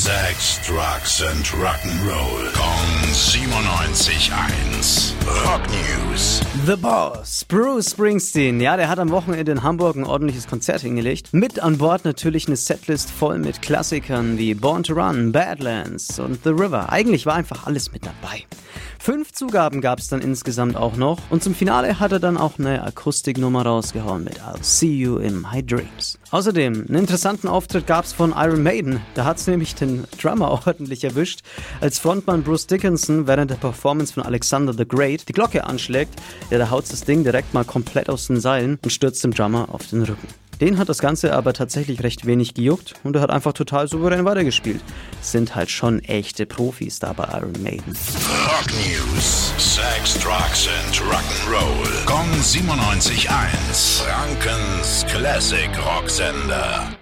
Sex, Drugs and Rock'n'Roll. Kong 97.1. Rock News. The Boss, Bruce Springsteen. Ja, der hat am Wochenende in Hamburg ein ordentliches Konzert hingelegt. Mit an Bord natürlich eine Setlist voll mit Klassikern wie Born to Run, Badlands und The River. Eigentlich war einfach alles mit dabei. Fünf Zugaben gab es dann insgesamt auch noch und zum Finale hat er dann auch eine Akustiknummer rausgehauen mit I'll See You in My Dreams. Außerdem, einen interessanten Auftritt gab es von Iron Maiden. Da hat es nämlich den Drummer ordentlich erwischt, als Frontmann Bruce Dickinson während der Performance von Alexander the Great die Glocke anschlägt. Ja, da haut das Ding direkt mal komplett aus den Seilen und stürzt dem Drummer auf den Rücken. Den hat das Ganze aber tatsächlich recht wenig gejuckt und er hat einfach total souverän weitergespielt. Sind halt schon echte Profis da bei Iron Maiden. Rock News. Sex, Drugs and Rock'n'Roll. Kong 97.1. Frankens Classic Rocksender.